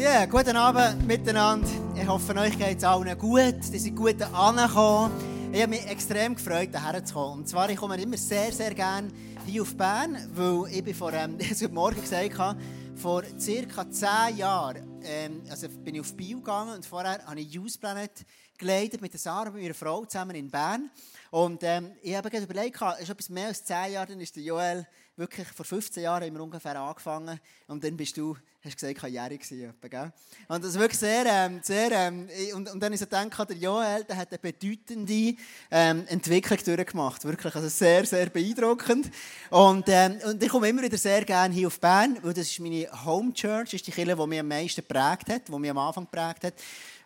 Ja, guten Abend miteinander. Ich hoffe, euch geht es allen gut. Ihr seid gut angekommen. Ich habe mich extrem gefreut, hierher zu kommen. Und zwar, ich komme immer sehr, sehr gerne hier auf Bern, weil ich bin vor, ähm, heute Morgen gesagt habe, vor circa zehn Jahren ähm, also bin ich auf Bio gegangen und vorher habe ich Youth Planet geleitet mit der Sarah, mit meiner Frau zusammen in Bern. Und ähm, ich habe gerade überlegt, es ist etwas mehr als zehn Jahre, dann ist der Joel wirklich vor 15 Jahren haben wir ungefähr angefangen und dann bist du, hast gesagt, karriere gewesen, gell? Und das ist wirklich sehr, ähm, sehr ähm, und, und dann ist ich gedacht, der Joel, der hat eine bedeutende ähm, Entwicklung durchgemacht, wirklich, also sehr, sehr beeindruckend. Und, ähm, und ich komme immer wieder sehr gerne hier auf Bern, weil das ist meine Home Church, ist die Kirche, die mich am meisten geprägt hat, die mich am Anfang geprägt hat.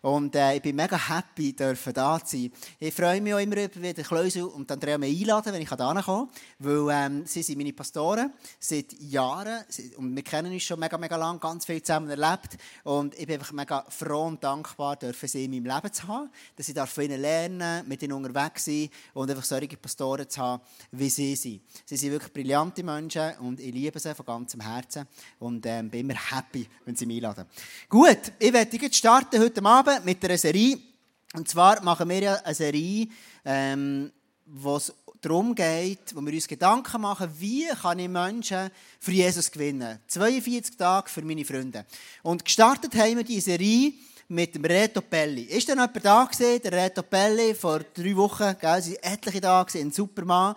Und äh, ich bin mega happy, dürfen da zu sein. Ich freue mich auch immer über den Kleusel und Andrea mich einladen, wenn ich da komme. Weil ähm, sie sind meine Pastoren seit Jahren. Und wir kennen uns schon mega, mega lang, ganz viel zusammen erlebt. Und ich bin einfach mega froh und dankbar, dürfen sie in meinem Leben zu haben. Dass ich von ihnen lernen mit ihnen unterwegs sein und einfach solche Pastoren zu haben, wie sie sind. Sie sind wirklich brillante Menschen und ich liebe sie von ganzem Herzen. Und ähm, bin immer happy, wenn sie mich einladen. Gut, ich werde jetzt starten heute Abend mit einer Serie. Und zwar machen wir ja eine Serie, ähm, wo es darum geht, wo wir uns Gedanken machen, wie kann ich Menschen für Jesus gewinnen. 42 Tage für meine Freunde. Und gestartet haben wir diese Serie mit dem Reto Pelli. Ist denn jemand da gewesen? Der Reto Pelli, vor drei Wochen, gell, sind etliche da gewesen, ein Supermann.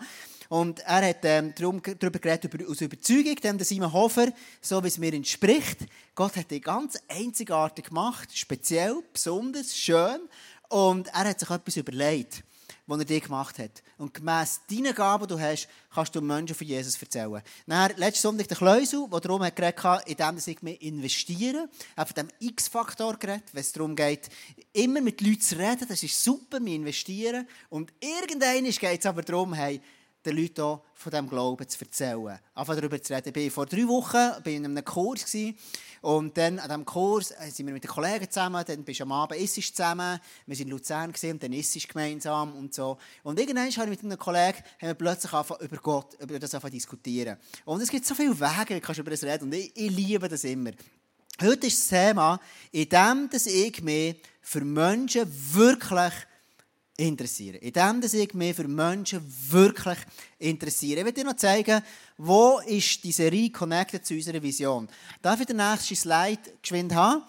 Und er hat ähm, darüber geredet, über, aus Überzeugung, dem Simon Hofer, so wie es mir entspricht. Gott hat ihn ganz einzigartig gemacht, speziell, besonders, schön. Und er hat sich etwas überlegt, was er dir gemacht hat. Und gemäss deinen Gaben, die du hast, kannst du Menschen von Jesus erzählen. Dann, letzten Sonntag der Kleusel, der darum hat geredet hat, in dem ich mehr investieren, auf dem X-Faktor geredet, wenn es darum geht, immer mit Leuten zu reden, das ist super, wir investieren. Und irgendwann geht es aber darum, hey, den Leuten auch von diesem Glauben zu erzählen. Einfach darüber zu reden. Ich vor drei Wochen bin in einem Kurs und dann an diesem Kurs äh, sind wir mit den Kollegen zusammen, dann bist du am Abend issisch zusammen, wir sind in Luzern und dann issisch gemeinsam und so. Und irgendwann habe ich mit einem Kollegen haben wir plötzlich angefangen, über Gott, über das zu diskutieren. Und es gibt so viele Wege, wie kannst über das reden und ich, ich liebe das immer. Heute ist das Thema, in dem, dass ich mich für Menschen wirklich interessieren. In dem, dass ich mich für Menschen wirklich interessiere. Ich will dir noch zeigen, wo ist die Serie connected zu unserer Vision. Darf ich den nächsten Slide geschwind haben?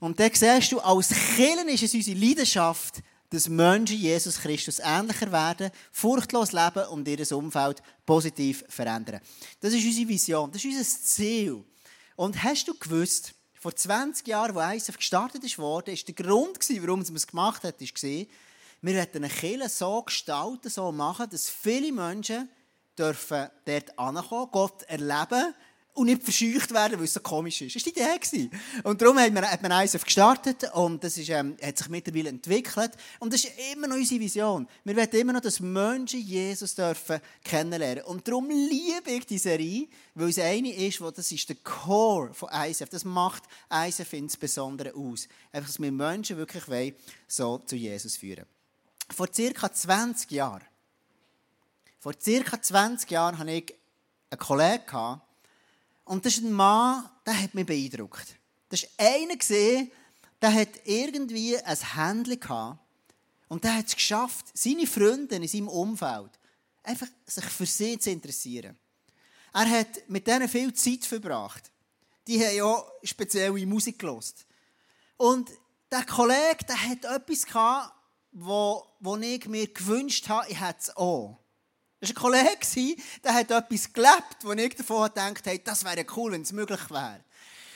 Und da siehst du, als Killen ist es unsere Leidenschaft, dass Menschen Jesus Christus ähnlicher werden, furchtlos leben und ihr Umfeld positiv verändern. Das ist unsere Vision, das ist unser Ziel. Und hast du gewusst, vor 20 Jahren, als ISF gestartet wurde, ist der Grund, warum man es gemacht hat, war, wir wollen eine Kirche so gestalten, so machen, dass viele Menschen dürfen dort ankommen, Gott erleben und nicht verscheucht werden, weil es so komisch ist. Das war die Idee. Und darum hat man, hat man ISF gestartet und das ist, ähm, hat sich mittlerweile entwickelt. Und das ist immer noch unsere Vision. Wir wollen immer noch, dass Menschen Jesus dürfen kennenlernen. Und darum liebe ich die Serie, weil es eine ist, wo das ist der Core von ISF. Das macht ISF insbesondere aus. Einfach, dass wir Menschen wirklich wollen, so zu Jesus führen vor circa 20 Jahren, vor circa 20 Jahren hatte ich einen Kollegen, und das ist ein Mann, der hat mich beeindruckt. Das war einer, der hat irgendwie ein Händchen gehabt und der hat es geschafft, seine Freunde in seinem Umfeld einfach sich für sie zu interessieren. Er hat mit denen viel Zeit verbracht. Die haben ja spezielle Musik gelost. Und der Kollege, der hat etwas gehabt, wo, wo ich mir gewünscht habe, ich hätte es auch. Das war ein Kollege, der hat etwas gelebt, wo ich davon gedacht habe, das wäre cool, wenn es möglich wäre.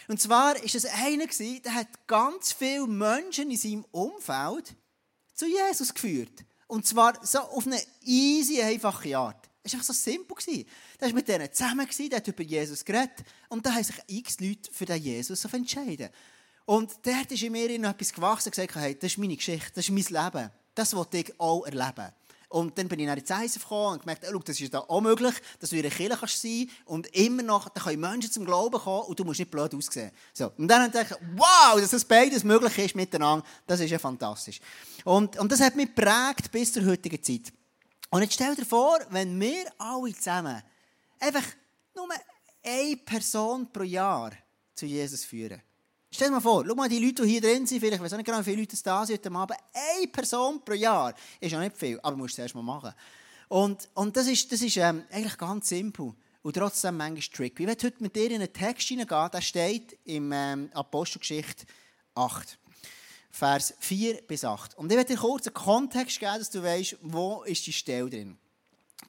Und zwar war es einer, der hat ganz viele Menschen in seinem Umfeld zu Jesus geführt. Und zwar so auf eine easy, einfache Art. Es war einfach so simpel. Der war mit denen zusammen, der hat über Jesus geredet. Und da haben sich x Leute für den Jesus entschieden. Und dort ist in mir etwas gewachsen und gesagt, hey, das ist meine Geschichte, das ist mein Leben. Das wollte ich auch erleben. Und dann bin ich nach ins ISF gekommen und gemerkt, oh, das ist da auch möglich, dass du in einer Kirche kannst und immer noch, da können Menschen zum Glauben kommen und du musst nicht blöd aussehen. So. Und dann dachte ich, wow, dass das beides möglich ist miteinander, das ist ja fantastisch. Und, und das hat mich geprägt bis zur heutigen Zeit. Und jetzt stell dir vor, wenn wir alle zusammen einfach nur eine Person pro Jahr zu Jesus führen. Stell dir mal vor, schau mal die Leute, die hier drin sind, vielleicht, ich weiß nicht genau, wie viele Leute da sind heute Abend, eine Person pro Jahr ist ja nicht viel, aber musst du es erst mal machen. Und, und das ist, das ist ähm, eigentlich ganz simpel und trotzdem manchmal tricky. Ich werde heute mit dir in einen Text hineingehen, der steht im ähm, Apostelgeschichte 8. Vers 4 bis 8. Und ich werde dir kurz einen Kontext geben, dass du weißt, wo ist die Stelle drin.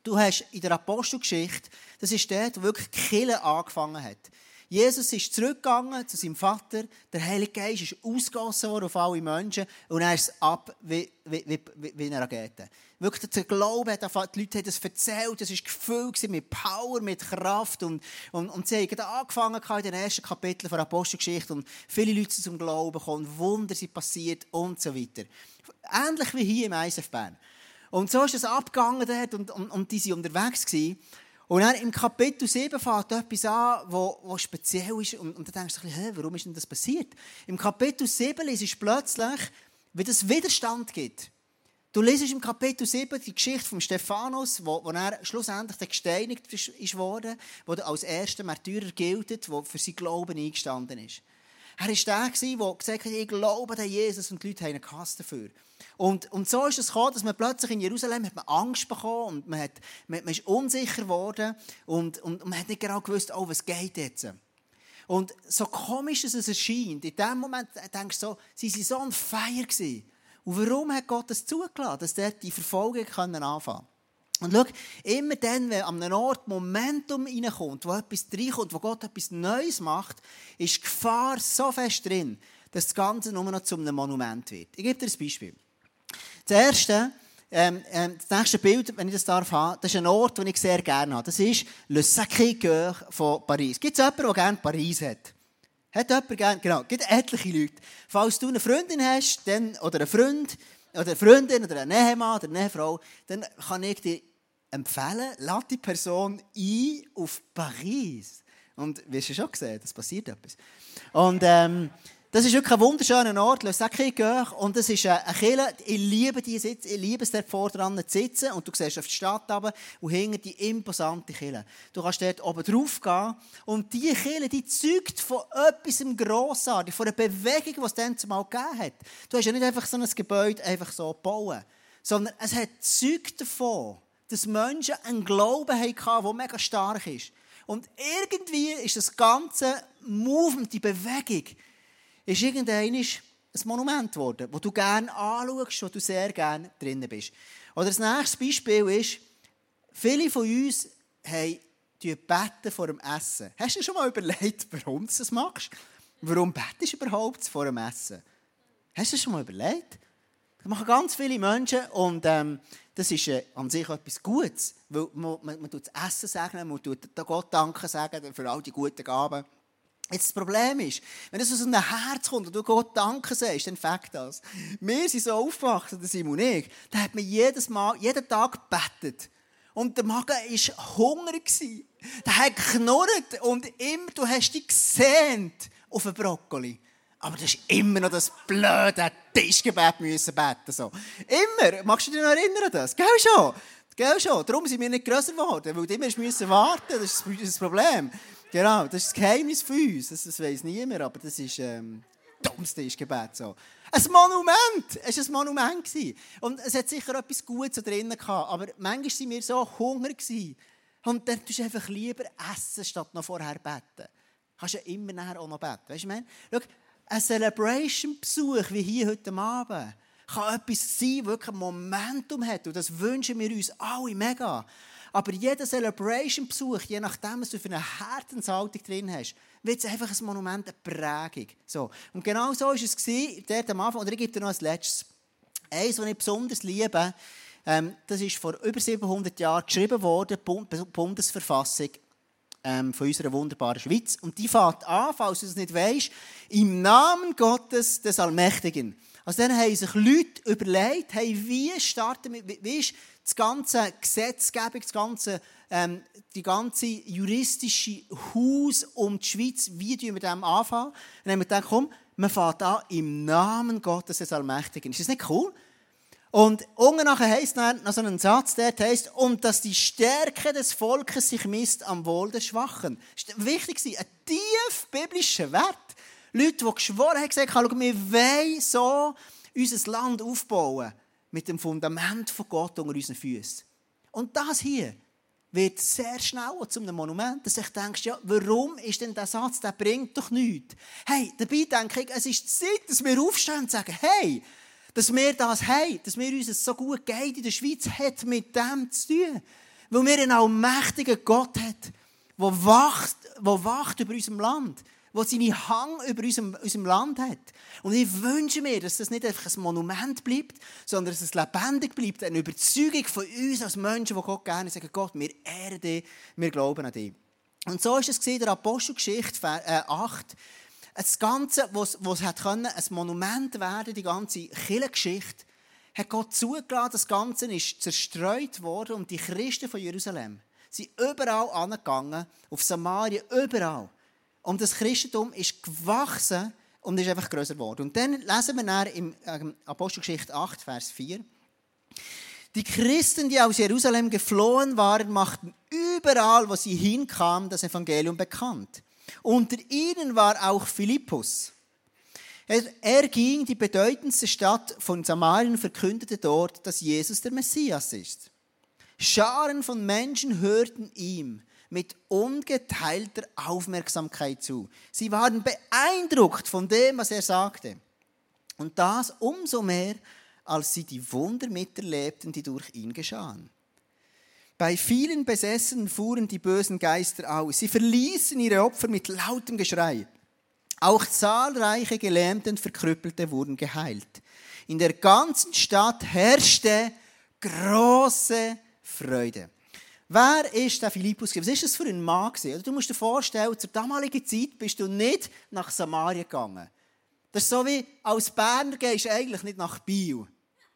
Du hast in der Apostelgeschichte, das ist dort, wo wirklich Kille angefangen hat. Jesus ist zurückgegangen zu seinem Vater, der Heilige Geist ist ausgegossen worden auf alle Menschen und er ist ab wie, wie, wie, eine Rakete. Wirklich der Glaube hat, die Leute haben das erzählt, es war gefüllt mit Power, mit Kraft und, und, und sie haben angefangen in den ersten Kapiteln der Apostelgeschichte und viele Leute sind zum Glauben gekommen, Wunder sind passiert und so weiter. Ähnlich wie hier im ISF. Und so ist es abgegangen dort und, und, und die waren unterwegs. Gewesen. Und dann im Kapitel 7 fängt etwas an, was speziell ist. Und, und dann denkst du, hey, warum ist denn das passiert? Im Kapitel 7 ist plötzlich, wie es Widerstand gibt. Du lesest im Kapitel 7 die Geschichte von Stephanus, wo, wo er schlussendlich gesteinigt ist, worden, wo er als erster Märtyrer gilt, der für sein Glauben eingestanden ist. Er war der, der gesagt hat, ich glaube an Jesus und die Leute haben einen Kass dafür. Und, und so ist es gekommen, dass man plötzlich in Jerusalem hat man Angst bekommen und man, hat, man, man ist unsicher geworden und, und man hat nicht genau gewusst, oh, was geht jetzt. Und so komisch es erscheint, in dem Moment denkst du so, sie waren so on fire. Gewesen. Und warum hat Gott das zugelassen, dass dort die Verfolgung anfangen können? Und schau, immer dann, wenn an einem Ort Momentum reinkommt, wo etwas reinkommt, wo Gott etwas Neues macht, ist die Gefahr so fest drin, dass das Ganze nur noch zu einem Monument wird. Ich gebe dir ein Beispiel. Das erste, ähm, ähm, das nächste Bild, wenn ich das darf haben, das ist ein Ort, den ich sehr gerne habe. Das ist Le Sacré-Cœur von Paris. Gibt es jemanden, der gerne Paris hat? Hat jemand gerne? Genau, gibt etliche Leute. Falls du eine Freundin hast, dann, oder einen Freund, oder eine Freundin, oder eine Nehemann, oder eine Ehefrau, dann kann ich dir empfehlen, lade die Person ein auf Paris. Und wie hast du schon gesehen, das passiert etwas. Und ähm, das ist wirklich ein wunderschöner Ort, Le Sacré-Cœur. Und das ist eine Kirche, ich liebe die Sitz, ich liebe es dort vor dran zu sitzen. Und du siehst auf die Stadt runter und hinter die imposante Kirche. Du kannst dort oben drauf gehen. Und diese Kirche, die zeugt von etwas Grossartigen, von einer Bewegung, die es dann zumal gegeben hat. Du hast ja nicht einfach so ein Gebäude einfach so gebaut, sondern es hat Zeug davon, dass Menschen einen Glauben hatten, der mega stark ist. Und irgendwie ist das ganze Movement, die Bewegung, ist irgendein ein Monument geworden, das du gerne anschaust, wo du sehr gerne drin bist. Oder das nächste Beispiel ist, viele von uns haben beten vor dem Essen. Hast du schon mal überlegt, warum du das machst? Warum betest du überhaupt vor dem Essen? Hast du das schon mal überlegt? Das machen ganz viele Menschen und ähm, das ist äh, an sich etwas Gutes, weil man, man, man tut das Essen segnen, man tut Gott danken sagen für all die guten Gaben. Jetzt das Problem ist, wenn es aus einem Herz kommt und du Gott Danke sagst, dann fängt das. Wir sind so aufgewachsen, der Simon und ich, da hat man jedes Mal, jeden Tag gebetet. Und der Magen war hungrig. Der hat geknurrt und immer, du hast dich gesehnt auf einen Brokkoli. Aber du hast immer noch das blöde Tischgebet müssen beten. So. Immer. Magst du dich noch erinnern an das? Gell schon? Gell schon? Darum sind wir nicht grösser geworden, weil du immer warten. Das ist das Problem. Genau, das ist das Geheimnis für uns. Das, das weiß niemand, aber das ist ähm, dummes Tischgebet. So. Ein Monument! Es war ein Monument. Und es hat sicher etwas Gutes drin gehabt, aber manchmal waren wir so hungrig. Und dann tust du einfach lieber essen, statt noch vorher beten. Du kannst ja immer nachher auch noch beten. Weißt du, ich? Schau, ein Celebration-Besuch wie hier heute Abend kann etwas sein, das wirklich ein Momentum hat. Und das wünschen wir uns alle mega. Aber jeder Celebration-Besuch, je nachdem, was du für eine Herzenshaltung drin hast, wird es einfach ein Monument, eine Prägung. So. Und genau so war es dort am Anfang. Oder ich gebe dir noch ein letztes. Eins, was ich besonders liebe, ähm, das ist vor über 700 Jahren geschrieben worden, die Bundesverfassung ähm, von unserer wunderbaren Schweiz. Und die fängt an, falls du es nicht weißt, im Namen Gottes des Allmächtigen. Also dann haben sich Leute überlegt, hey, wie starten wir, wie ist das ganze Gesetzgebung, das ganze, ähm, die ganze juristische Haus um die Schweiz, wie tun wir dem anfangen? Dann haben wir gedacht, komm, man fährt an im Namen Gottes des Allmächtigen. Ist das nicht cool? Und unten nachher heisst dann noch so ein Satz, der heißt, und dass die Stärke des Volkes sich misst am Wohl des Schwachen. Das ist wichtig, ein tief biblischer Wert. Leute, die geschworen haben, gesagt wir wollen so unser Land aufbauen mit dem Fundament von Gott unter unseren Füßen. Und das hier wird sehr schnell zu einem Monument, dass ich denke, ja, warum ist denn der Satz, der bringt doch nichts. Hey, dabei denke ich, es ist Zeit, dass wir aufstehen und sagen, hey, dass wir das haben, dass wir uns so gut geht in der Schweiz, hat mit dem zu tun. Weil wir einen allmächtigen Gott haben, der wacht, der wacht über unserem Land der seine Hang über unserem, unserem Land hat. Und ich wünsche mir, dass das nicht einfach ein Monument bleibt, sondern dass es lebendig bleibt, eine Überzeugung von uns als Menschen, die Gott gerne sagen, Gott, wir ehren dich, wir glauben an dich. Und so ist es in der Apostelgeschichte 8, das Ganze, was, was hat können, ein Monument werden, die ganze Kirchengeschichte, hat Gott zugelassen, das Ganze ist zerstreut worden und die Christen von Jerusalem sind überall angegangen, auf Samaria, überall. Und das Christentum ist gewachsen und ist einfach größer geworden. Und dann lesen wir dann im ähm, Apostelgeschichte 8, Vers 4. Die Christen, die aus Jerusalem geflohen waren, machten überall, wo sie hinkamen, das Evangelium bekannt. Unter ihnen war auch Philippus. Er, er ging die bedeutendste Stadt von Samarien verkündete dort, dass Jesus der Messias ist. Scharen von Menschen hörten ihm mit ungeteilter Aufmerksamkeit zu. Sie waren beeindruckt von dem, was er sagte. Und das umso mehr, als sie die Wunder miterlebten, die durch ihn geschahen. Bei vielen Besessenen fuhren die bösen Geister aus. Sie verließen ihre Opfer mit lautem Geschrei. Auch zahlreiche Gelähmte und Verkrüppelte wurden geheilt. In der ganzen Stadt herrschte große Freude. Wer ist der Philippus? Was ist das für ein Mann? Du musst dir vorstellen, zur damaligen Zeit bist du nicht nach Samaria gegangen. Das ist so wie, als Berner gehst du eigentlich nicht nach Biel.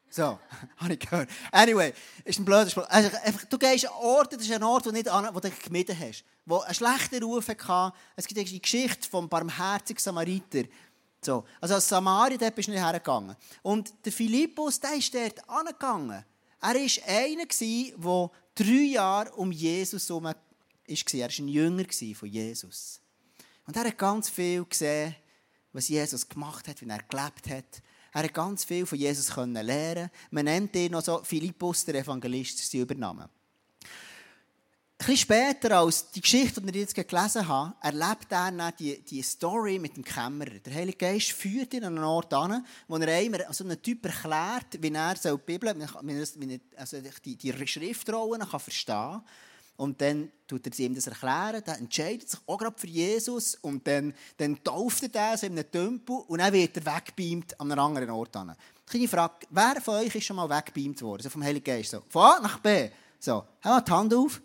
So, habe ich gehört. Anyway, ist ein blöder Spruch. Also, du gehst an Orte, das ist ein Ort, wo, nicht an, wo du gemieden hast. Wo einen schlechten Ruf hatte. Es gibt die Geschichte vom barmherzigen Samariter. So. Also als Samaria, dort bist du nicht hergegangen. Und der Philippus, der ist dort angegangen. Er war einer, der drei Jahre um Jesus herum war. Er war ein Jünger von Jesus. Und er hat ganz viel gesehen, was Jesus gemacht hat, wie er gelebt hat. Er hat ganz viel von Jesus lernen Man nennt ihn noch so Philippus, der Evangelist, sie übernahmen. Bisschen später, als die Geschichte, die ich jetzt gelesen habe, erlebt er dann die, die Story mit dem Kämmerer. Der Heilige Geist führt ihn an einen Ort an, wo er einem, also einem Typ erklärt, wie er die Bibel, also die, die Schriftrollen kann verstehen kann. Und dann tut er ihm das erklären, dann entscheidet sich auch gerade für Jesus und dann, dann tauft er das in einem Tempel und dann wird er weggebeamt an einen anderen Ort. Kleine Frage, wer von euch ist schon mal weggebeamt worden, also vom Heiligen Geist? So, von A nach B. So, haben wir die Hand auf.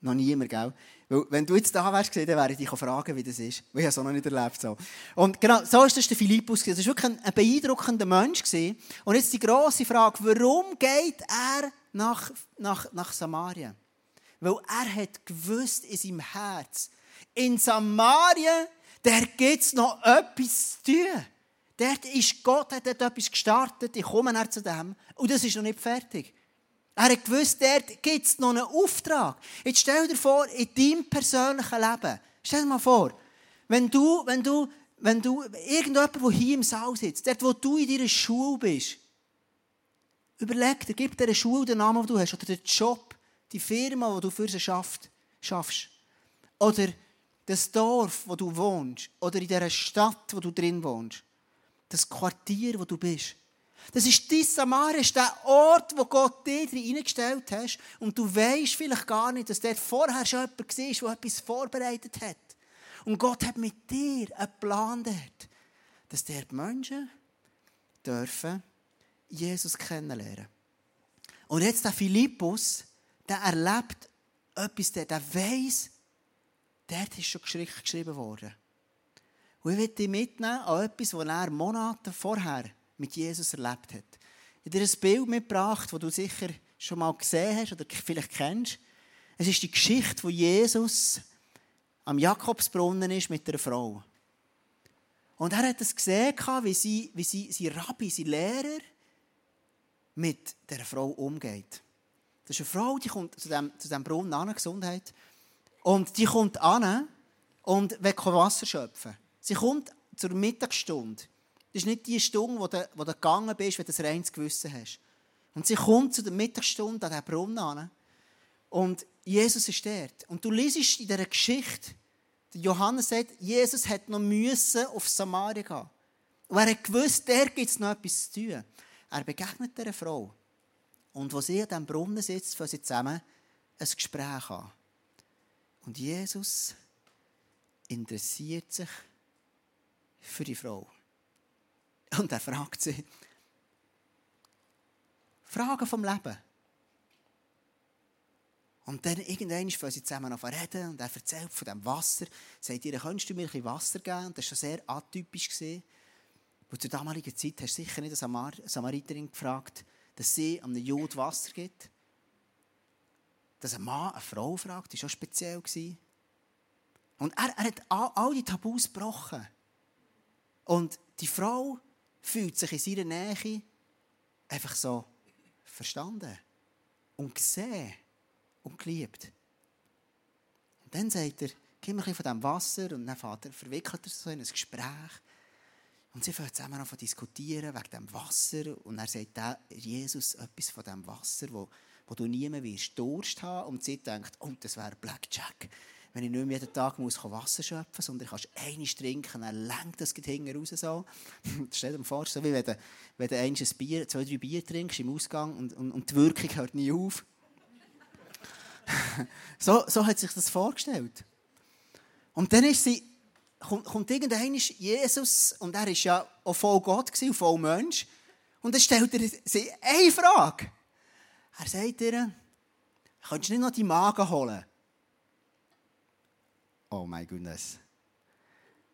Noch niemand, gell? Weil, wenn du jetzt da wärst, dann wäre ich dich fragen, wie das ist. Weil ich es auch noch nicht erlebt. So. Und genau, so ist das der Philippus. Das war wirklich ein, beeindruckender Mensch. Und jetzt die grosse Frage, warum geht er nach, nach, nach Samaria? Weil er hat gewusst in seinem Herz, in Samaria, der gibt es noch etwas zu tun. Dort ist Gott, hat dort etwas gestartet, ich komme nach zu dem. Und das ist noch nicht fertig. Er hat gewusst, dort gibt es noch einen Auftrag. Jetzt stell dir vor, in deinem persönlichen Leben, stell dir mal vor, wenn du, wenn du, wenn du, irgendjemand, der hier im Saal sitzt, dort, wo du in deiner Schule bist, überleg dir, gib dir Schule den Namen, den du hast, oder den Job, die Firma, die du für sie schaffst, schaffst. Oder das Dorf, wo du wohnst, oder in der Stadt, wo du drin wohnst. Das Quartier, wo du bist. Das ist dein Samaria, ist der Ort, wo Gott dir hineingestellt hat. Und du weißt vielleicht gar nicht, dass dort vorher schon jemand war, der etwas vorbereitet hat. Und Gott hat mit dir einen Plan dort, dass die Menschen dürfen Jesus kennenlernen. Und jetzt der Philippus, der erlebt etwas, der, der weiss, dort ist schon geschrieben worden. Und ich will dich mitnehmen an etwas, was er Monate vorher mit Jesus erlebt hat. Ich habe dir ein Bild mitgebracht, das du sicher schon mal gesehen hast oder vielleicht kennst. Es ist die Geschichte, wo Jesus am Jakobsbrunnen ist mit einer Frau. Und er hat es gesehen, wie, sie, wie sie, sein Rabbi, sein Lehrer, mit der Frau umgeht. Das ist eine Frau, die kommt zu diesem, zu diesem Brunnen an, Gesundheit. Und die kommt an und will Wasser schöpfen. Sie kommt zur Mittagsstunde. Das ist nicht die Stunde, wo du, wo du gegangen bist, wenn du ein reines Gewissen hast. Und sie kommt zu der Mittagsstunde an diesen Brunnen an. Und Jesus ist dort. Und du liest in dieser Geschichte, Johannes sagt, Jesus hat noch müssen auf Samaria gehen. Und er hat gewusst, der gibt es noch etwas zu tun. Er begegnet dieser Frau. Und wo sie an diesem Brunnen sitzt, fangen sie zusammen ein Gespräch an. Und Jesus interessiert sich für die Frau. Und er fragt sie, Fragen vom Leben. Und dann irgendwann fangen sie zusammen an reden und er erzählt von dem Wasser. Sagt ihr, könntest du mir ein bisschen Wasser geben? Das war schon sehr atypisch. Gewesen. Zur damaligen Zeit hast du sicher nicht eine Samariterin gefragt, dass sie einem Jud Wasser gibt. Dass ein Mann eine Frau fragt, war schon speziell. Und er, er hat all, all die Tabus gebrochen. Und die Frau fühlt sich in seiner Nähe einfach so verstanden und gesehen und geliebt. Und dann sagt er, gib mir ein bisschen von diesem Wasser und dann Vater verwickelt er so in ein Gespräch. Und sie fangen zusammen an zu diskutieren wegen dem Wasser. Und er sagt Jesus etwas von dem Wasser, wo, wo du niemand wirst Durst haben. Und sie denkt, oh, das wäre Blackjack wenn ich nicht mehr jeden Tag muss Wasser schöpfen muss, sondern ich kann eines trinken, dann lenkt das hinten raus so. Stell dir vor, so wie wenn du, wenn du ein Bier, zwei, drei Bier trinkst im Ausgang und, und, und die Wirkung hört nie auf. so, so hat sich das vorgestellt. Und dann ist sie, kommt, kommt irgendein Jesus, und er war ja auch voll Gott gewesen, voll Mensch, und dann stellt er sie eine Frage. Er sagt ihr, könntest du nicht noch die Magen holen? Oh mein Gott.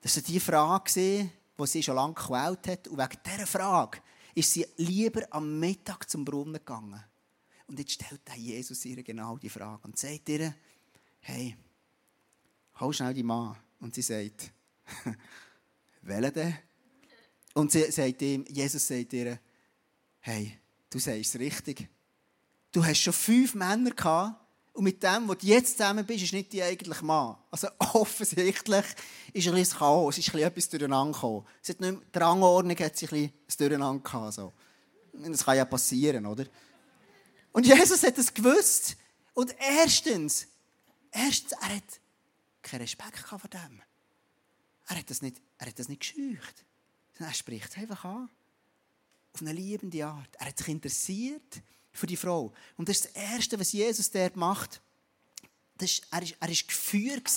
Das war die Frage, die sie schon lange gequält hat. Und wegen dieser Frage ist sie lieber am Mittag zum Brunnen gegangen. Und jetzt stellt Jesus ihr genau die Frage und sagt ihr, hey, hol schnell die Mann. Und sie sagt, welchen denn? Und sie sagt ihm, Jesus sagt ihr, hey, du sagst es richtig. Du hast schon fünf Männer gehabt und mit dem, wo du jetzt zusammen bist, ist nicht die eigentliche Mann. Also offensichtlich ist ein bisschen Chaos, ist ein bisschen etwas durcheinander gekommen. Nicht, die Rangordnung hat sich ein bisschen durcheinander gehabt. So. Das kann ja passieren, oder? Und Jesus hat es gewusst. Und erstens, erstens, er hat keinen Respekt vor dem. Er hat das nicht, er hat das nicht gescheucht. Er spricht es einfach an. Auf eine liebende Art. Er hat sich interessiert für die Frau. Und das ist das Erste, was Jesus dort macht. Das ist, er, ist, er ist geführt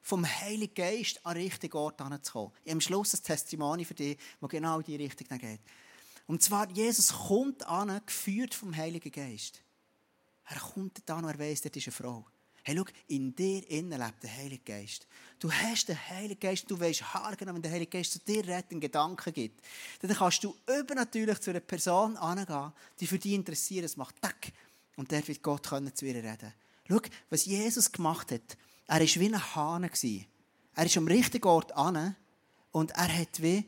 vom Heiligen Geist an den richtigen Ort anzukommen. Am Schluss ein Testimonial für dich, das genau in die Richtung geht. Und zwar, Jesus kommt an, geführt vom Heiligen Geist. Er kommt an und er weiss, dort ist eine Frau. Hey, schau, in dir innen lebt der Heilige Geist. Du hast den Heiligen Geist, du weißt haargenau, wenn der Heilige Geist zu dir redet, Gedanken gibt. Dann kannst du übernatürlich zu einer Person angehen, die für dich interessiert. Es macht Tack. Und der wird Gott können zu ihr reden. Schau, was Jesus gemacht hat. Er war wie ein Hahn. Er ist am richtigen Ort an und er hat wie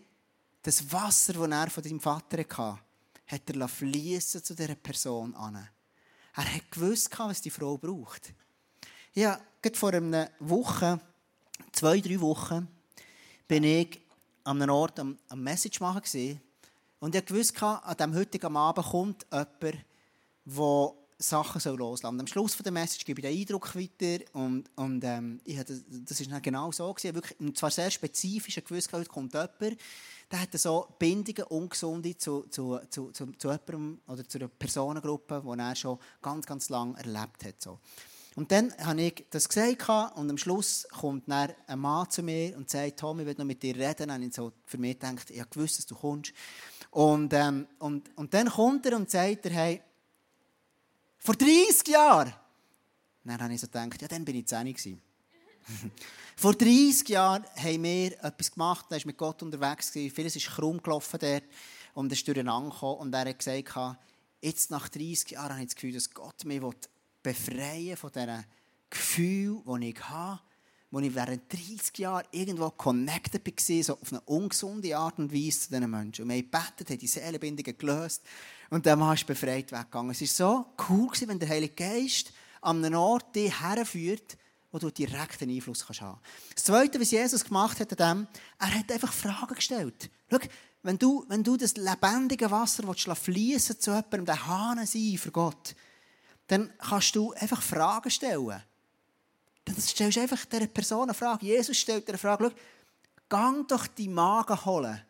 das Wasser, das er von seinem Vater hatte, hat er fließen zu dieser Person an. Er hat gewusst, was die Frau braucht. Ja, vor einer Woche, zwei, drei Wochen, bin ich an einem Ort am, am Message machen gewesen. Und ich wusste, an diesem heutigen Abend kommt jemand, der Sachen loslassen soll. Am Schluss der Message gebe ich den Eindruck weiter. Und, und ähm, ich hatte, das war genau so. Gewesen. Wirklich, und zwar sehr spezifisch gewusst, heute kommt jemand, der hat so Bindungen, ungesunde zu, zu, zu, zu, zu jemandem oder zu einer Personengruppe, die er schon ganz, ganz lange erlebt hat. So. Und dann habe ich das gesagt und am Schluss kommt dann ein Mann zu mir und sagt, Tom, ich will noch mit dir reden. Und ich so für mich gedacht, ich habe gewusst, dass du kommst. Und, ähm, und, und dann kommt er und sagt, hey, vor 30 Jahren. Dann habe ich so gedacht, ja, dann bin ich 10 Vor 30 Jahren haben wir etwas gemacht, er war mit Gott unterwegs, vieles ist krumm gelaufen dort und er ist durcheinander gekommen und er hat gesagt, jetzt nach 30 Jahren habe ich das Gefühl, dass Gott mich befreien von diesen Gefühlen, die ich habe, wo ich während 30 Jahren irgendwo connected war, so auf eine ungesunde Art und Weise zu diesen Menschen. Und wir haben gebetet, haben die Seelenbindungen gelöst und der Mann ist befreit weggegangen. Es war so cool, wenn der Heilige Geist an einem Ort dich herführt, wo du direkten Einfluss kannst haben Das Zweite, was Jesus gemacht hat, dem, er hat einfach Fragen gestellt. Schau, wenn du, wenn du das lebendige Wasser fließen zu jemandem, der Hahn sein für Gott, dann kannst du einfach Fragen stellen. Dann stellst du einfach dieser Person eine Frage. Jesus stellt dir eine Frage, schau, gang doch die Magen holen.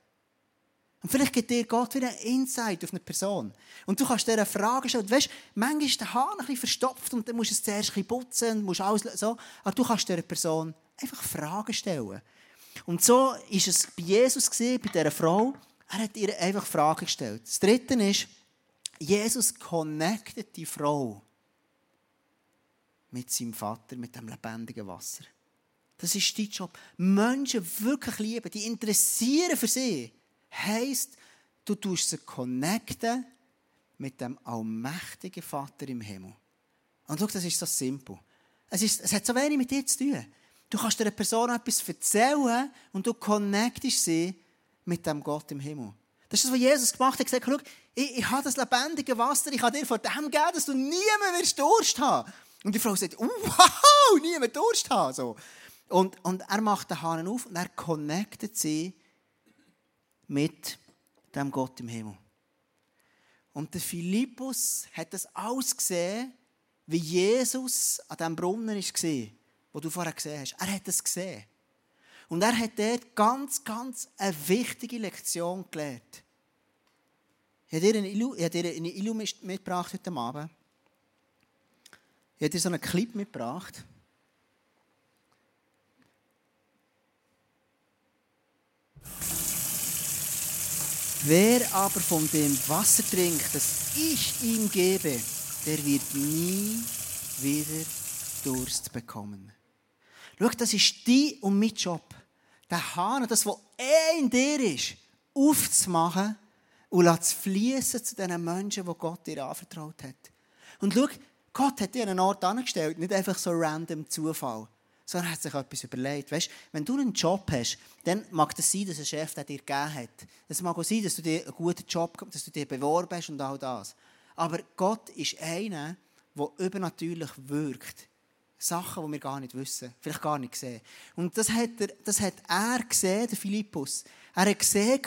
Und vielleicht gibt dir Gott wieder ein Insight auf eine Person. Und du kannst dir eine Frage stellen. Weißt, manchmal ist der Hahn ein bisschen verstopft und dann musst du es zuerst ein bisschen putzen und musst alles so. Aber du kannst dieser Person einfach Fragen stellen. Und so war es bei Jesus, bei dieser Frau. Er hat ihr einfach Fragen gestellt. Das Dritte ist, Jesus connectet die Frau mit seinem Vater, mit dem lebendigen Wasser. Das ist dein Job. Menschen wirklich lieben, die interessieren für sie heisst, du tust sie connecten mit dem allmächtigen Vater im Himmel. Und schau, das ist so simpel. Es, ist, es hat so wenig mit dir zu tun. Du kannst einer Person etwas erzählen und du connectest sie mit dem Gott im Himmel. Das ist das, was Jesus gemacht hat. Er hat gesagt, ich, ich habe das lebendige Wasser, ich kann dir von dem geben, dass du niemand wirst Durst haben. Und die Frau sagt, wow, niemand Durst haben. So. Und, und er macht den Hahn auf und er connectet sie mit dem Gott im Himmel. Und der Philippus hat das alles gesehen, wie Jesus an dem Brunnen war, wo du vorher gesehen hast. Er hat es gesehen. Und er hat dort ganz, ganz eine wichtige Lektion gelernt. Ich habe dir eine Ilu mitgebracht heute Abend. Ich habe dir so einen Clip mitgebracht. Wer aber von dem Wasser trinkt, das ich ihm gebe, der wird nie wieder Durst bekommen. Schau, das ist die und mein Job. Der Hahn, das, was eh in dir ist, aufzumachen und zu fließen zu den Menschen, die Gott dir anvertraut hat. Und schau, Gott hat dir einen Ort angestellt, nicht einfach so random Zufall sondern er hat sich etwas überlegt. Weißt, wenn du einen Job hast, dann mag es sein, dass ein Chef dir gegeben hat. Es mag auch sein, dass du dir einen guten Job dass du dir beworben hast und all das. Aber Gott ist einer, der übernatürlich wirkt. Sachen, die wir gar nicht wissen, vielleicht gar nicht sehen. Und das hat er, das hat er gesehen, der Philippus. Er hat gesehen,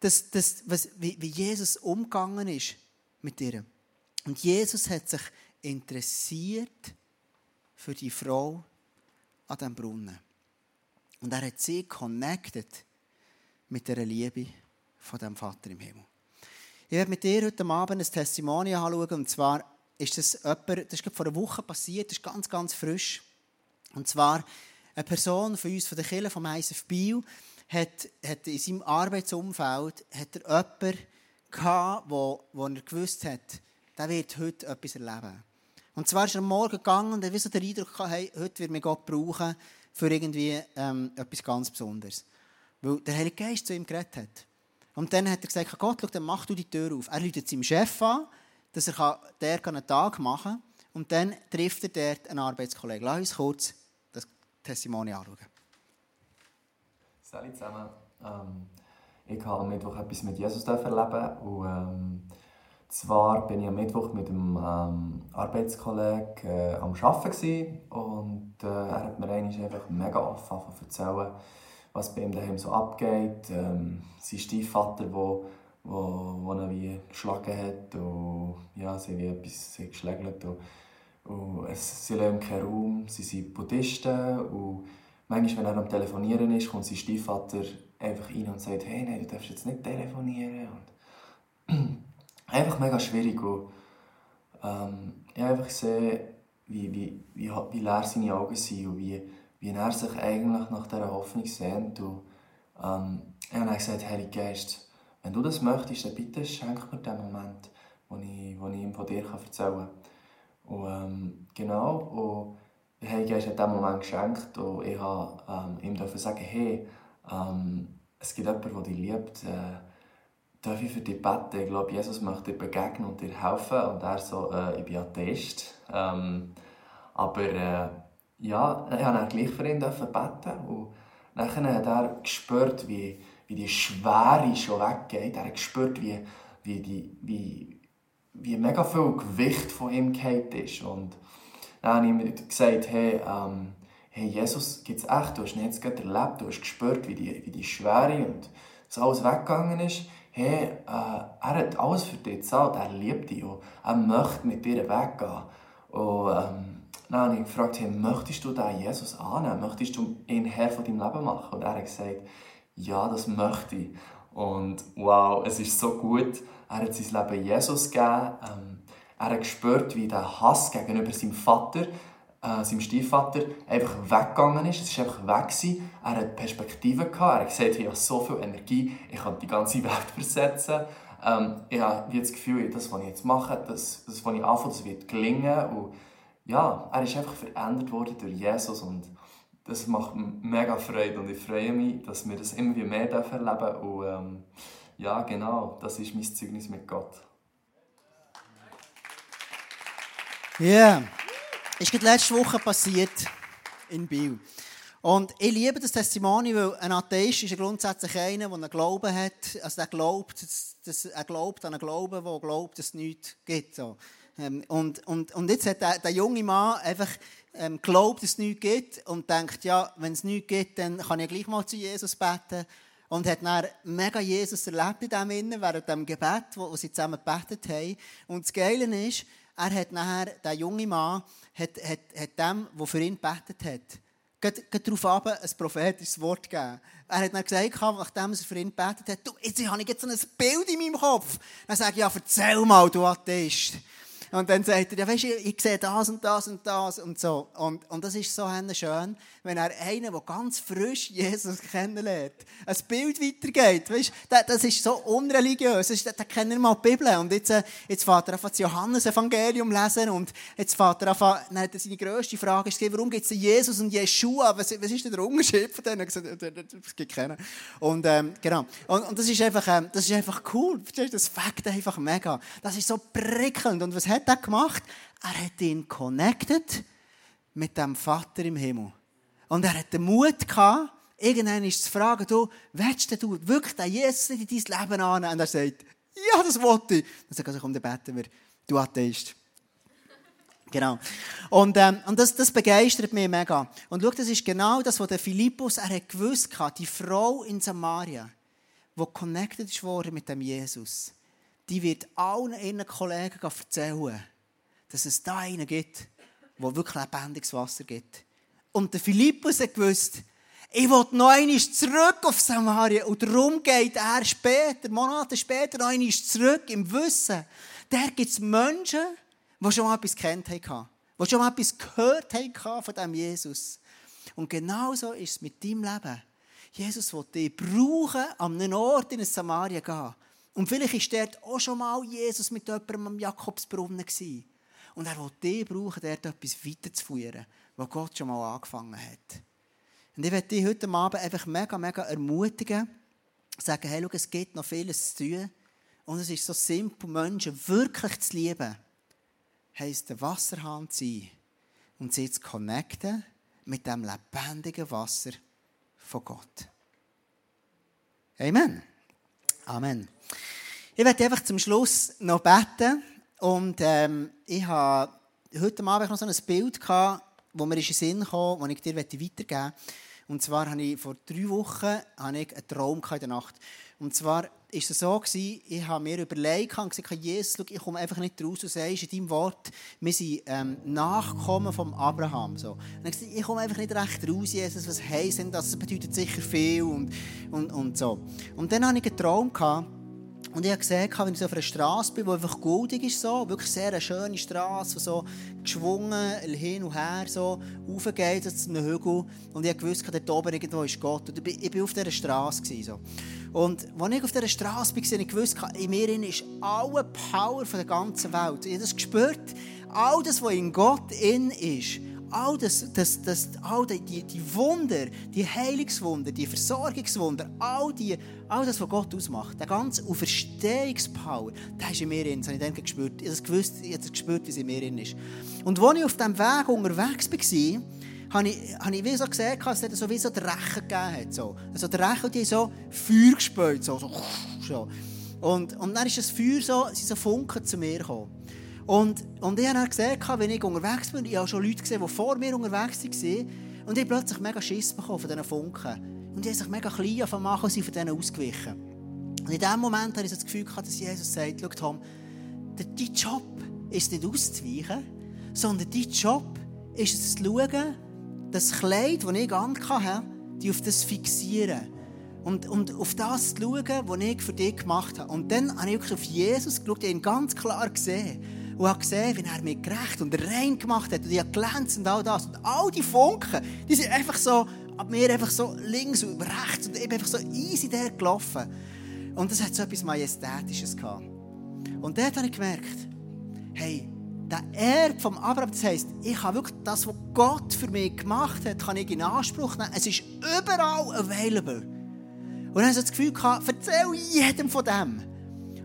dass, dass, was, wie, wie Jesus umgegangen ist mit ihr. Und Jesus hat sich interessiert für die Frau, an diesem Brunnen. Und er hat sie connected mit der Liebe von dem Vater im Himmel. Ich werde mit dir heute Abend ein Testimonial anschauen. Und zwar ist das jemand, das ist vor einer Woche passiert, das ist ganz, ganz frisch. Und zwar eine Person von uns, von der Kirche vom ISF Bio, hat, hat in seinem Arbeitsumfeld hat er jemanden gehabt, wo, wo er gewusst hat, der wird heute etwas erleben. Und zwar ist er am Morgen gegangen und er hatte so den Eindruck, hey, heute wird mir Gott brauchen für irgendwie ähm, etwas ganz Besonderes. Weil der Heilige Geist zu ihm geredet hat. Und dann hat er gesagt, Gott, schau, dann mach du die Tür auf. Er ruft seinem Chef an, dass er der einen Tag machen kann. Und dann trifft er dort einen Arbeitskollegen. Lass uns kurz das Testimonial anschauen. Salut zusammen. Ähm, ich habe am Mittwoch etwas mit Jesus erleben und ähm, zwar bin ich am Mittwoch mit einem ähm, Arbeitskollegen äh, am Arbeiten und äh, er hat mir einfach mega offen erzählen, was bei ihm daheim so abgeht. Ähm, sein Stiefvater, wo, wo, wo ihn wie geschlagen hat und ja, sie wie etwas geschlägelt und es, sie lassen keinen Raum, sie sind Buddhisten und manchmal, wenn er am Telefonieren ist, kommt sein Stiefvater einfach rein und sagt, hey, nein, du darfst jetzt nicht telefonieren und einfach mega schwierig. Und, ähm, ich habe einfach gesehen, wie, wie, wie, wie leer seine Augen sind und wie, wie er sich eigentlich nach dieser Hoffnung sehnt. Und, ähm, ich habe dann gesagt, Heilige Geist, wenn du das möchtest, dann bitte schenk mir den Moment, wo ich, wo ich ihm von dir erzählen kann. Und ähm, genau, und der Heilige Geist hat diesen Moment geschenkt und ich durfte ähm, ihm sagen, hey, ähm, es gibt jemanden, der dich liebt, äh, darf ich für dich beten? Ich glaube, Jesus möchte dir begegnen und dir helfen. Und er so, äh, ich bin Atheist. Ähm, aber äh, ja, ich habe gleich für ihn beten. Und dann hat er gespürt, wie, wie die Schwere schon weggeht. Er hat gespürt, wie, wie, die, wie, wie mega viel Gewicht von ihm gefallen ist. Und Dann habe ich mir gesagt, hey, ähm, hey Jesus gibt es echt, du hast jetzt gerade erlebt, du hast gespürt, wie die, wie die Schwere und dass alles weggegangen ist. Hey, äh, er hat alles für dich gezahlt, er liebt dich und er möchte mit dir weggehen. Und ähm, dann habe ich gefragt, hey, möchtest du diesen Jesus annehmen? Möchtest du ihn Herr von deinem Leben machen? Und er hat gesagt, ja, das möchte ich. Und wow, es ist so gut. Er hat sein Leben Jesus gegeben. Ähm, er hat gespürt, wie der Hass gegenüber seinem Vater äh, seinem Stiefvater, einfach weggegangen ist. Es war einfach weg. Gewesen. Er hat Perspektive gehabt. Er hat gesagt, ich habe so viel Energie, ich kann die ganze Welt versetzen. Ähm, ich habe das Gefühl, das, was ich jetzt mache, das, das was ich anfange, das wird gelingen. Und ja, er ist einfach verändert worden durch Jesus und das macht mega Freude und ich freue mich, dass wir das immer mehr erleben dürfen. Und ähm, ja, genau, das ist mein Zeugnis mit Gott. Yeah ist gerade letzte Woche passiert in Biel. Und ich liebe das Testimony, weil ein Atheist ist grundsätzlich einer, der einen Glauben hat, also der glaubt, dass, dass er glaubt an einen Glauben, der glaubt, dass es nichts gibt. So. Ähm, und, und, und jetzt hat der, der junge Mann einfach ähm, glaubt, dass es nichts gibt und denkt, ja, wenn es nichts gibt, dann kann ich gleich mal zu Jesus beten. Und hat dann mega Jesus erlebt in dem Innen, während dem Gebet, wo, wo sie zusammen gebetet haben. Und das Geile ist, er hat nachher, der junge Mann, hat, hat, hat dem, der für ihn gebetet hat, geht, darauf ab, ein prophetisches Wort gegeben. Er hat dann gesagt, nachdem er für ihn gebetet hat, du, jetzt habe ich jetzt so ein Bild in meinem Kopf. Dann sage ich, ja, erzähl mal, du Atheist. Und dann sagt er, ja, weißt du, ich sehe das und das und das und so. Und, und das ist so schön, wenn er einen, der ganz frisch Jesus kennenlernt, ein Bild weitergeht. Weißt, das ist so unreligiös. Das, das kennt er mal die Bibel. Und jetzt, äh, jetzt fährt er auf das Johannes-Evangelium lesen und jetzt fährt er an, dann hat er seine grösste Frage ist, warum gibt es Jesus und Jeshua? Was, was ist denn der Unterschied von denen? Es gibt keinen. Und, ähm, genau. Und, und, das, ist einfach, ähm, das ist einfach cool. Das Fakt einfach mega. Das ist so prickelnd. Und was hat hat er gemacht? Er hat ihn connected mit dem Vater im Himmel. Und er hat den Mut gehabt, irgendwann ist zu fragen, du, willst du wirklich den Jesus in dein Leben an? Und er sagt, ja, das wollte ich. Dann sagt er, komm, dann beten wir, du Atheist. Genau. Und, ähm, und das, das begeistert mich mega. Und schau, das ist genau das, was der Philippus, er hat gewusst hat, die Frau in Samaria, die connected ist worden mit dem Jesus die wird allen ihren Kollegen erzählen, dass es da einen gibt, der wirklich lebendiges Wasser gibt. Und der Philippus hat gewusst, ich will noch einmal zurück auf Samaria. Und darum geht er später, Monate später, noch einmal zurück im Wissen. Da gibt es Menschen, die schon mal etwas kennt haben, die schon mal etwas gehört haben von diesem Jesus. Und genauso ist es mit deinem Leben. Jesus will dich brauchen, an einem Ort in Samaria gehen, und vielleicht war dort auch schon mal Jesus mit jemandem am Jakobsbrunnen. Und er will dich brauchen, dort etwas weiterzuführen, was Gott schon mal angefangen hat. Und ich möchte dich heute Abend einfach mega, mega ermutigen, sagen, hey, schau, es gibt noch vieles zu tun. Und es ist so simpel, Menschen wirklich zu lieben, heisst der Wasserhahn zu sein und sie zu connecten mit dem lebendigen Wasser von Gott. Amen. Amen. Ich werde einfach zum Schluss noch beten. Und ähm, ich habe heute Abend noch so ein Bild gehabt, wo mir in den Sinn kam, das ich dir weitergeben möchte. Und zwar habe ich vor drei Wochen habe ich einen Traum in der Nacht. Und zwar war es so, ich habe mir überlegt und gesagt, Jesus, ich komme einfach nicht raus. Du sagst in deinem Wort, wir sind ähm, Nachkommen von Abraham. So. Und ich, gesagt, ich komme einfach nicht recht raus, Jesus, was heisst denn das? Das bedeutet sicher viel und, und, und so. Und dann hatte ich einen Traum, gehabt, und ich habe gesehen, wenn ich so auf einer Straße bin, die einfach goldig ist, so, wirklich sehr eine schöne Straße, die so geschwungen hin und her so aufgeht zu einem Hügel. Und ich wusste, dort oben irgendwo ist Gott. Und ich war auf dieser Straße. So. Und als ich auf dieser Straße war, ich wusste, in mir ist alle Power der ganzen Welt. Ich habe das gespürt, all das, was in Gott in ist, all das, das, das, all die, die, die Wunder, die Heilungswunder, die Versorgungswunder, all, die, all das, was Gott ausmacht, der ganze Auferstehungspower, der ist in mir drin. Das habe ich dann gespürt. Ich habe gewusst, ich habe gespürt, wie es in mir drin ist. Und als ich auf diesem Weg unterwegs war, habe ich, habe ich wie so gesehen, dass es so wie so Drachen gegeben hat. So. Also Drachen, die so Feuer gespeut, so, so, so. Und, und dann ist das Feuer so, sind so Funken zu mir gekommen. Und, und ich habe dann gesehen, wenn ich unterwegs bin, ich habe schon Leute gesehen, die vor mir unterwegs waren, und ich plötzlich mega Schiss bekommen von diesen Funken. Und die haben sich mega klein von machen und sind von denen ausgewichen. Und in dem Moment habe ich so das Gefühl gehabt, dass Jesus sagt, schau Tom, dein Job ist nicht auszuweichen, sondern dein Job ist es zu schauen, das Kleid, das ich anhatte, die auf das fixieren. Und, und auf das zu schauen, was ich für dich gemacht habe. Und dann habe ich wirklich auf Jesus geschaut, ich ihn ganz klar gesehen. Und habe gesehen, wie er mich gerecht und rein gemacht hat. Und ich habe glänzt und all das. Und all die Funken, die sind einfach so, ab mir einfach so links und rechts. Und bin einfach so easy der gelaufen. Und das hat so etwas Majestätisches gehabt. Und dort habe ich gemerkt, hey, der Erb vom Abraham, das heisst, ich habe wirklich das, was Gott für mich gemacht hat, kann ich in Anspruch nehmen. Es ist überall available. Und dann habe ich das Gefühl gehabt, erzähl jedem von dem.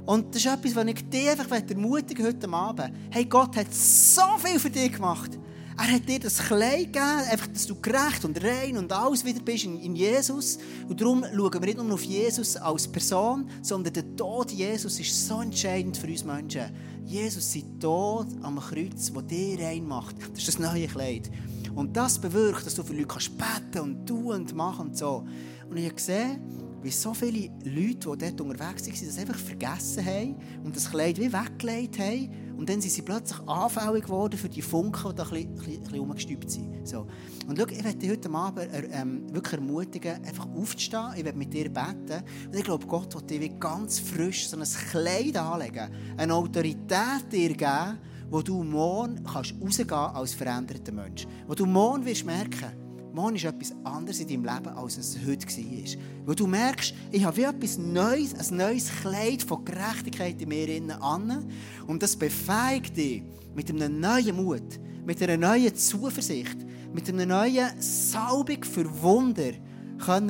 Und das ist etwas, was ich dir einfach ermutigen heute Abend. Hey, Gott hat so viel für dich gemacht. Er hat dir das Kleid gegeben, einfach, dass du gerecht und rein und alles wieder bist in, in, Jesus. Und darum schauen wir nicht nur auf Jesus als Person, sondern der Tod Jesus ist so entscheidend für uns Menschen. Jesus, sein Tod am Kreuz, der dir rein macht, das ist das neue Kleid. Und das bewirkt, dass du für Leute kannst und tun und machen und so. Und ich habe gesehen, wie so viele Leute, die dort unterwegs waren, das einfach vergessen haben und das Kleid wie weggelegt haben. Und dann sind sie plötzlich anfällig geworden für die Funken, die da ein bisschen, ein bisschen umgestübt sind. So. Und schau, ich möchte dich heute Abend ähm, wirklich ermutigen, einfach aufzustehen. Ich werde mit dir beten. Und ich glaube, Gott wird dir ganz frisch so ein Kleid anlegen, eine Autorität dir geben, wo du morgen kannst rausgehen als veränderter Mensch. Wo du morgen wirst merken, morgen ist etwas anderes in deinem Leben, als es heute war. Weil du merkst, ich habe wie etwas Neues, ein neues Kleid von Gerechtigkeit in mir an. Und das befähigt dich mit einem neuen Mut, mit einer neuen Zuversicht, mit einer neuen Salbung für Wunder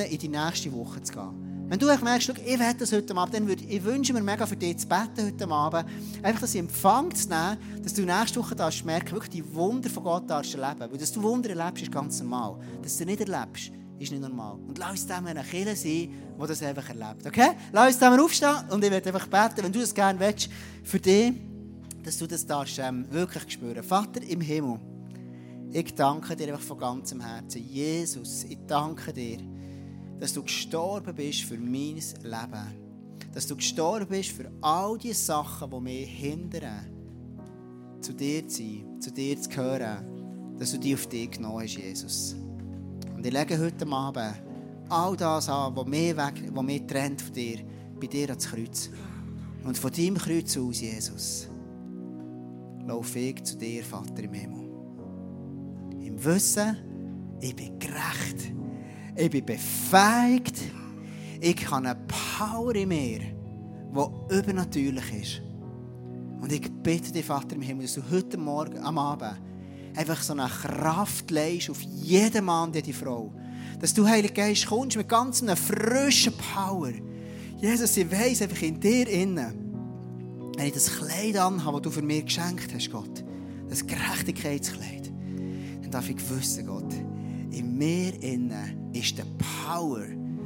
in die nächste Woche zu gehen. Wenn du merkst, ich werde das heute Abend, dann würde ich wünsche mir mega für dich zu beten heute Abend, einfach das in Empfang zu nehmen, dass du nächste Woche darfst merken, wirklich die Wunder von Gott darfst erleben. Weil dass du Wunder erlebst, ist ganz normal. Dass du nicht erlebst, ist nicht normal. Und lass uns zusammen eine Kirche sein, die das einfach erlebt. Okay? Lass uns zusammen aufstehen und ich werde einfach beten, wenn du das gerne willst, für dich, dass du das darfst, ähm, wirklich spüren. Vater im Himmel, ich danke dir einfach von ganzem Herzen. Jesus, ich danke dir, dass du gestorben bist für mein Leben. Dass du gestorben bist für all die Sachen, die mich hindern, zu dir zu sein, zu dir zu gehören. Dass du die auf dich genommen hast, Jesus. Und ich lege heute Abend all das an, was mich, weg, was mich trennt von dir, bei dir ans Kreuz. Und von deinem Kreuz aus, Jesus, laufe ich zu dir, Vater im Himmel. Im Wissen, ich bin gerecht ich bin befähigt. Ich habe eine Power in mir, die übernatürlich ist. Und ich bitte dich, Vater im Himmel, dass du heute Morgen, am Abend, einfach so eine Kraft leist auf jeden Mann, jede Frau. Dass du, Heiliger Geist, kommst mit ganz einer frischen Power. Jesus, ich weiss einfach in dir innen, wenn ich das Kleid anhabe, das du für mich geschenkt hast, Gott, das Gerechtigkeitskleid, dann darf ich wissen, Gott, in mir innen ist die Power,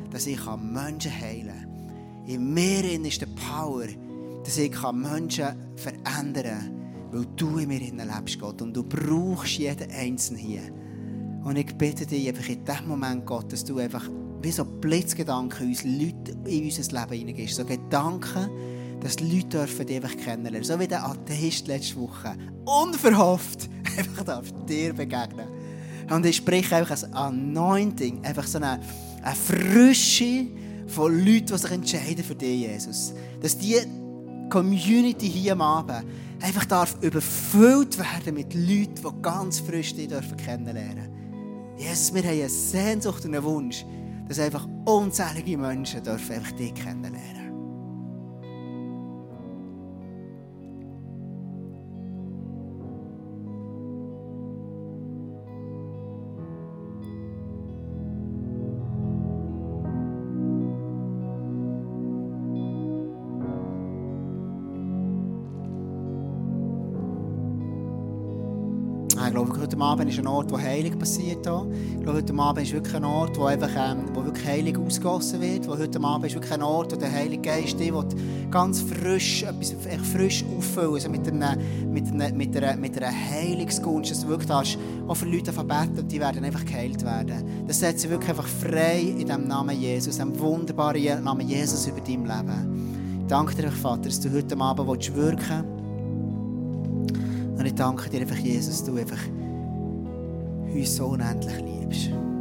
dass ich Menschen heilen kann. In mir innen ist die Power, dass ich Menschen verändern kann. Weil du in mir innen lebst, Gott. Und du brauchst jeden Einzelnen hier. Und ich bitte dich einfach in diesem Moment, Gott, dass du einfach wie so Blitzgedanken uns Leute in unser Leben hineingibst. So Gedanken, dass die Leute dürfen dich einfach kennenlernen. So wie der Atheist letzte Woche. Unverhofft einfach dir begegnen. Und ich spreche einfach ein Anointing, einfach so eine, Frische von Leuten, die sich entscheiden für dich, Jesus. Dass die Community hier am Abend einfach darf überfüllt werden mit Leuten, die ganz frisch dich dürfen kennenlernen Jesus, wir haben eine Sehnsucht und einen Wunsch, dass einfach unzählige Menschen dürfen einfach dich kennenlernen Abend ist ein Ort, wo Heilung passiert. Hier. Ich glaube, heute Abend ist wirklich ein Ort, wo, einfach, ähm, wo wirklich Heilung ausgossen wird. Wo heute Abend ist wirklich ein Ort, wo der Heilige Geist dich ganz frisch, etwas echt frisch auffüllen also mit, einer, mit, einer, mit, einer, mit einer Heilungsgunst, dass du wirklich hast, auch für Leute verbeten die werden einfach geheilt werden. Das setzt sie wirklich einfach frei in dem Namen Jesus, dem wunderbaren Namen Jesus über dein Leben. Ich danke dir, Vater, dass du heute Abend wirken willst. Und ich danke dir einfach, Jesus, du einfach uns so unendlich liebst.